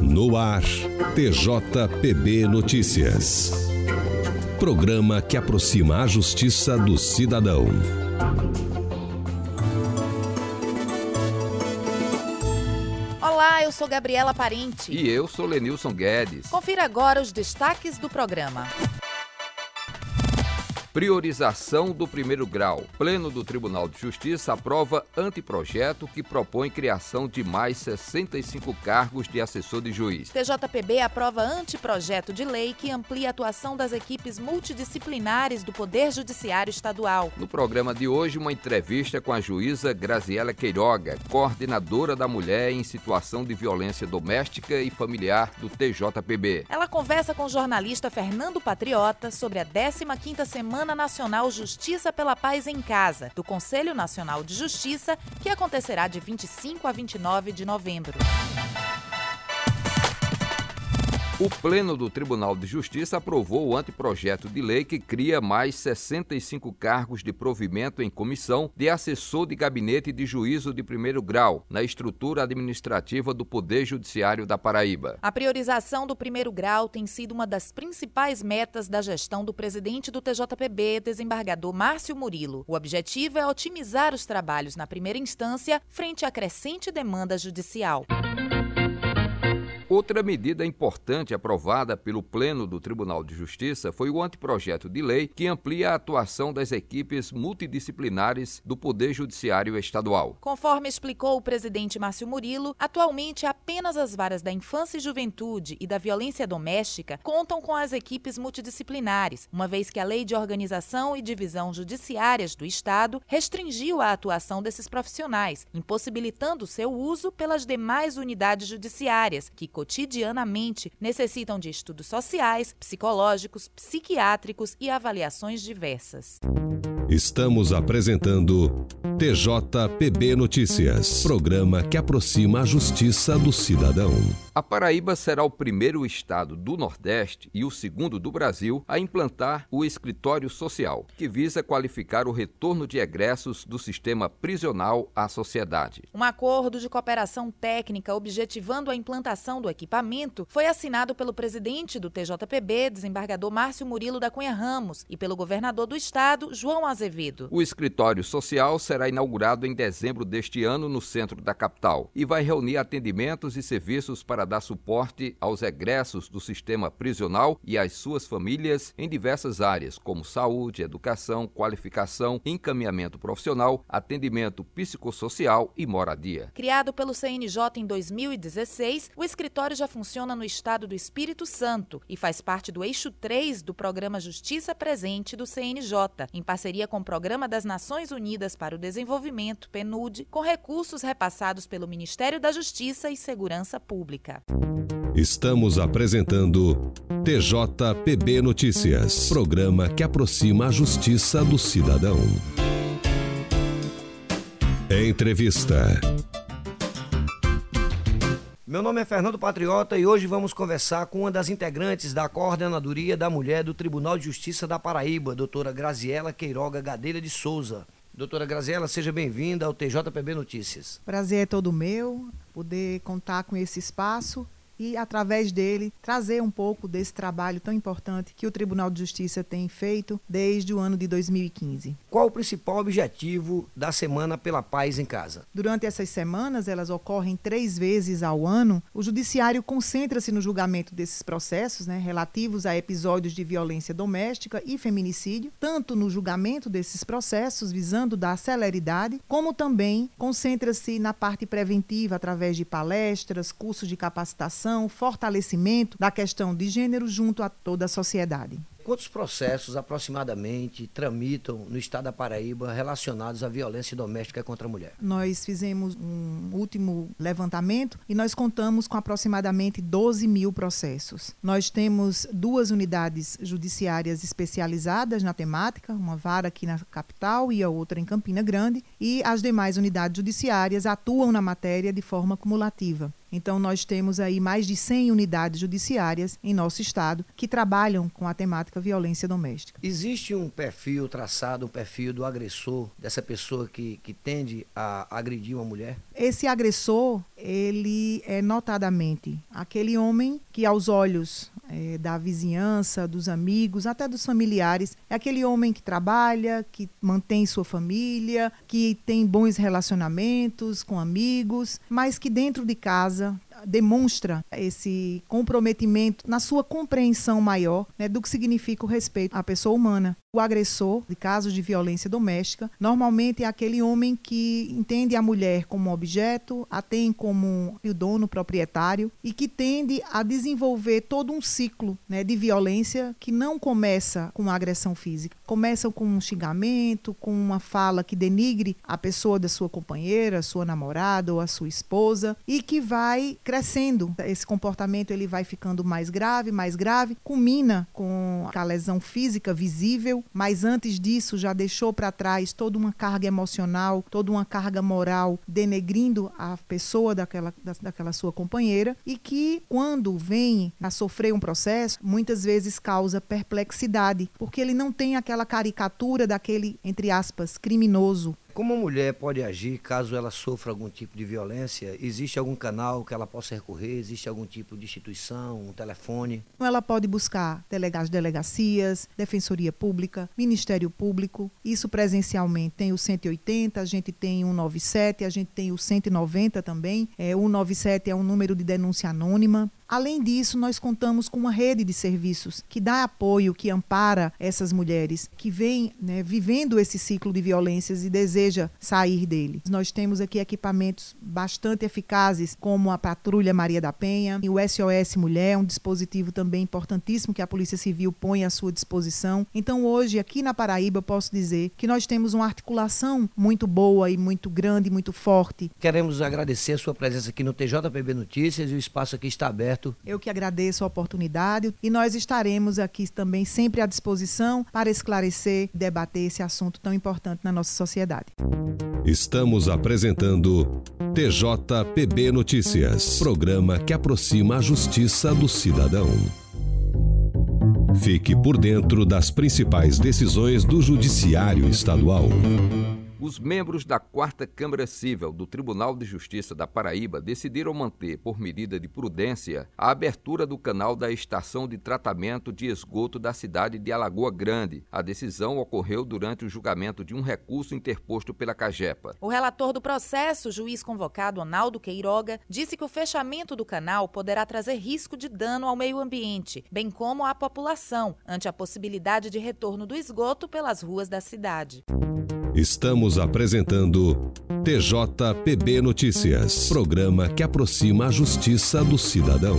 No ar, TJPB Notícias. Programa que aproxima a justiça do cidadão. Olá, eu sou Gabriela Parente. E eu sou Lenilson Guedes. Confira agora os destaques do programa. Priorização do primeiro grau. Pleno do Tribunal de Justiça aprova anteprojeto que propõe criação de mais 65 cargos de assessor de juiz. TJPB aprova anteprojeto de lei que amplia a atuação das equipes multidisciplinares do Poder Judiciário Estadual. No programa de hoje, uma entrevista com a juíza Graziela Queiroga, coordenadora da mulher em situação de violência doméstica e familiar do TJPB. Ela conversa com o jornalista Fernando Patriota sobre a 15ª semana Semana Nacional Justiça pela Paz em Casa, do Conselho Nacional de Justiça, que acontecerá de 25 a 29 de novembro. O Pleno do Tribunal de Justiça aprovou o anteprojeto de lei que cria mais 65 cargos de provimento em comissão de assessor de gabinete de juízo de primeiro grau na estrutura administrativa do Poder Judiciário da Paraíba. A priorização do primeiro grau tem sido uma das principais metas da gestão do presidente do TJPB, desembargador Márcio Murilo. O objetivo é otimizar os trabalhos na primeira instância frente à crescente demanda judicial. Outra medida importante aprovada pelo Pleno do Tribunal de Justiça foi o anteprojeto de lei que amplia a atuação das equipes multidisciplinares do Poder Judiciário Estadual. Conforme explicou o presidente Márcio Murilo, atualmente apenas as varas da infância e juventude e da violência doméstica contam com as equipes multidisciplinares, uma vez que a Lei de Organização e Divisão Judiciárias do Estado restringiu a atuação desses profissionais, impossibilitando seu uso pelas demais unidades judiciárias, que cotidianamente necessitam de estudos sociais, psicológicos, psiquiátricos e avaliações diversas. Estamos apresentando TJPB Notícias, programa que aproxima a justiça do cidadão. A Paraíba será o primeiro estado do Nordeste e o segundo do Brasil a implantar o escritório social, que visa qualificar o retorno de egressos do sistema prisional à sociedade. Um acordo de cooperação técnica objetivando a implantação do equipamento foi assinado pelo presidente do TJPB, desembargador Márcio Murilo da Cunha Ramos, e pelo governador do estado, João Azevedo. O escritório social será inaugurado em dezembro deste ano no centro da capital e vai reunir atendimentos e serviços para dar suporte aos egressos do sistema prisional e às suas famílias em diversas áreas, como saúde, educação, qualificação, encaminhamento profissional, atendimento psicossocial e moradia. Criado pelo CNJ em 2016, o escritório já funciona no estado do Espírito Santo e faz parte do eixo 3 do programa Justiça Presente do CNJ, em parceria com o Programa das Nações Unidas para o Desenvolvimento, PNUD, com recursos repassados pelo Ministério da Justiça e Segurança Pública. Estamos apresentando TJPB Notícias, programa que aproxima a justiça do cidadão. Entrevista. Meu nome é Fernando Patriota e hoje vamos conversar com uma das integrantes da Coordenadoria da Mulher do Tribunal de Justiça da Paraíba, doutora Graziela Queiroga Gadelha de Souza. Doutora Graziela, seja bem-vinda ao TJPB Notícias. Prazer é todo meu poder contar com esse espaço e, através dele, trazer um pouco desse trabalho tão importante que o Tribunal de Justiça tem feito desde o ano de 2015. Qual o principal objetivo da Semana pela Paz em Casa? Durante essas semanas, elas ocorrem três vezes ao ano, o Judiciário concentra-se no julgamento desses processos né, relativos a episódios de violência doméstica e feminicídio, tanto no julgamento desses processos, visando dar celeridade, como também concentra-se na parte preventiva através de palestras, cursos de capacitação fortalecimento da questão de gênero junto a toda a sociedade. Quantos processos aproximadamente tramitam no estado da Paraíba relacionados à violência doméstica contra a mulher? Nós fizemos um último levantamento e nós contamos com aproximadamente 12 mil processos. Nós temos duas unidades judiciárias especializadas na temática, uma vara aqui na capital e a outra em Campina Grande, e as demais unidades judiciárias atuam na matéria de forma cumulativa. Então, nós temos aí mais de 100 unidades judiciárias em nosso estado que trabalham com a temática violência doméstica. Existe um perfil traçado, um perfil do agressor, dessa pessoa que, que tende a agredir uma mulher? Esse agressor, ele é notadamente aquele homem que, aos olhos é, da vizinhança, dos amigos, até dos familiares. É aquele homem que trabalha, que mantém sua família, que tem bons relacionamentos com amigos, mas que dentro de casa demonstra esse comprometimento na sua compreensão maior né, do que significa o respeito à pessoa humana. O agressor de casos de violência doméstica normalmente é aquele homem que entende a mulher como objeto, a tem como o dono proprietário e que tende a desenvolver todo um ciclo né, de violência que não começa com agressão física, começa com um xingamento, com uma fala que denigre a pessoa da sua companheira, sua namorada ou a sua esposa e que vai crescendo. Esse comportamento ele vai ficando mais grave, mais grave, culmina com a lesão física visível, mas antes disso já deixou para trás toda uma carga emocional, toda uma carga moral, denegrindo a pessoa daquela, da, daquela sua companheira e que quando vem a sofrer um processo, muitas vezes causa perplexidade, porque ele não tem aquela caricatura daquele, entre aspas, criminoso como a mulher pode agir caso ela sofra algum tipo de violência? Existe algum canal que ela possa recorrer? Existe algum tipo de instituição, um telefone? Ela pode buscar delegados, delegacias, defensoria pública, Ministério Público. Isso presencialmente tem o 180, a gente tem o 197, a gente tem o 190 também. É, o 197 é um número de denúncia anônima. Além disso, nós contamos com uma rede de serviços que dá apoio, que ampara essas mulheres que vêm né, vivendo esse ciclo de violências e deseja sair dele. Nós temos aqui equipamentos bastante eficazes, como a Patrulha Maria da Penha e o SOS Mulher, um dispositivo também importantíssimo que a Polícia Civil põe à sua disposição. Então, hoje, aqui na Paraíba, eu posso dizer que nós temos uma articulação muito boa e muito grande, muito forte. Queremos agradecer a sua presença aqui no TJPB Notícias e o espaço aqui está aberto eu que agradeço a oportunidade e nós estaremos aqui também sempre à disposição para esclarecer e debater esse assunto tão importante na nossa sociedade. Estamos apresentando TJPB Notícias, programa que aproxima a justiça do cidadão. Fique por dentro das principais decisões do Judiciário Estadual. Os membros da Quarta Câmara Civil do Tribunal de Justiça da Paraíba decidiram manter, por medida de prudência, a abertura do canal da estação de tratamento de esgoto da cidade de Alagoa Grande. A decisão ocorreu durante o julgamento de um recurso interposto pela Cagepa. O relator do processo, juiz convocado Onaldo Queiroga, disse que o fechamento do canal poderá trazer risco de dano ao meio ambiente, bem como à população, ante a possibilidade de retorno do esgoto pelas ruas da cidade. Estamos apresentando TJPB Notícias, programa que aproxima a justiça do cidadão.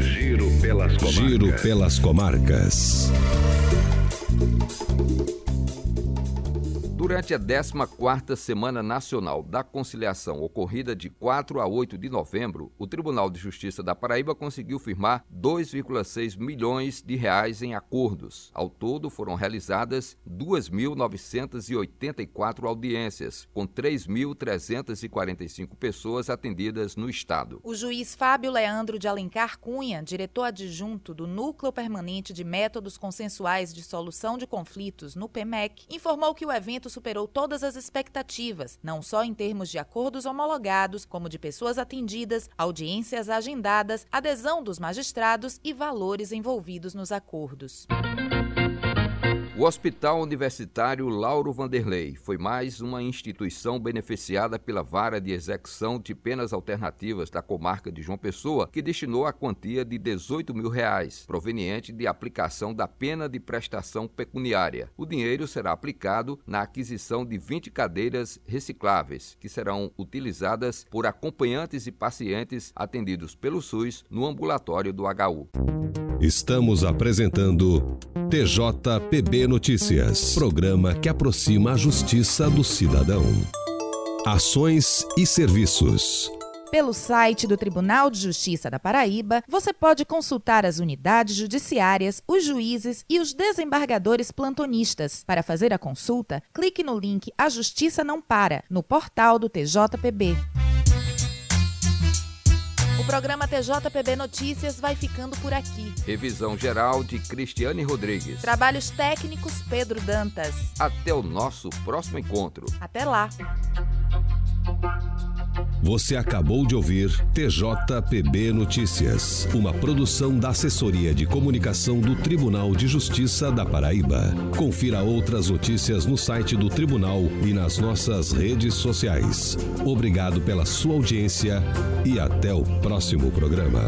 Giro pelas comarcas. Giro pelas comarcas. Durante a 14ª Semana Nacional da Conciliação, ocorrida de 4 a 8 de novembro, o Tribunal de Justiça da Paraíba conseguiu firmar 2,6 milhões de reais em acordos. Ao todo, foram realizadas 2.984 audiências, com 3.345 pessoas atendidas no estado. O juiz Fábio Leandro de Alencar Cunha, diretor adjunto do Núcleo Permanente de Métodos Consensuais de Solução de Conflitos no PEMEC, informou que o evento superou todas as expectativas, não só em termos de acordos homologados, como de pessoas atendidas, audiências agendadas, adesão dos magistrados e valores envolvidos nos acordos. O Hospital Universitário Lauro Vanderlei foi mais uma instituição beneficiada pela Vara de Execução de Penas Alternativas da comarca de João Pessoa, que destinou a quantia de 18 mil reais, proveniente de aplicação da pena de prestação pecuniária. O dinheiro será aplicado na aquisição de 20 cadeiras recicláveis, que serão utilizadas por acompanhantes e pacientes atendidos pelo SUS no ambulatório do HU. Estamos apresentando TJPB Notícias, programa que aproxima a justiça do cidadão. Ações e serviços. Pelo site do Tribunal de Justiça da Paraíba, você pode consultar as unidades judiciárias, os juízes e os desembargadores plantonistas. Para fazer a consulta, clique no link A Justiça Não Para, no portal do TJPB. O programa TJPB Notícias vai ficando por aqui. Revisão geral de Cristiane Rodrigues. Trabalhos técnicos Pedro Dantas. Até o nosso próximo encontro. Até lá. Você acabou de ouvir TJPB Notícias, uma produção da Assessoria de Comunicação do Tribunal de Justiça da Paraíba. Confira outras notícias no site do Tribunal e nas nossas redes sociais. Obrigado pela sua audiência e até o próximo programa.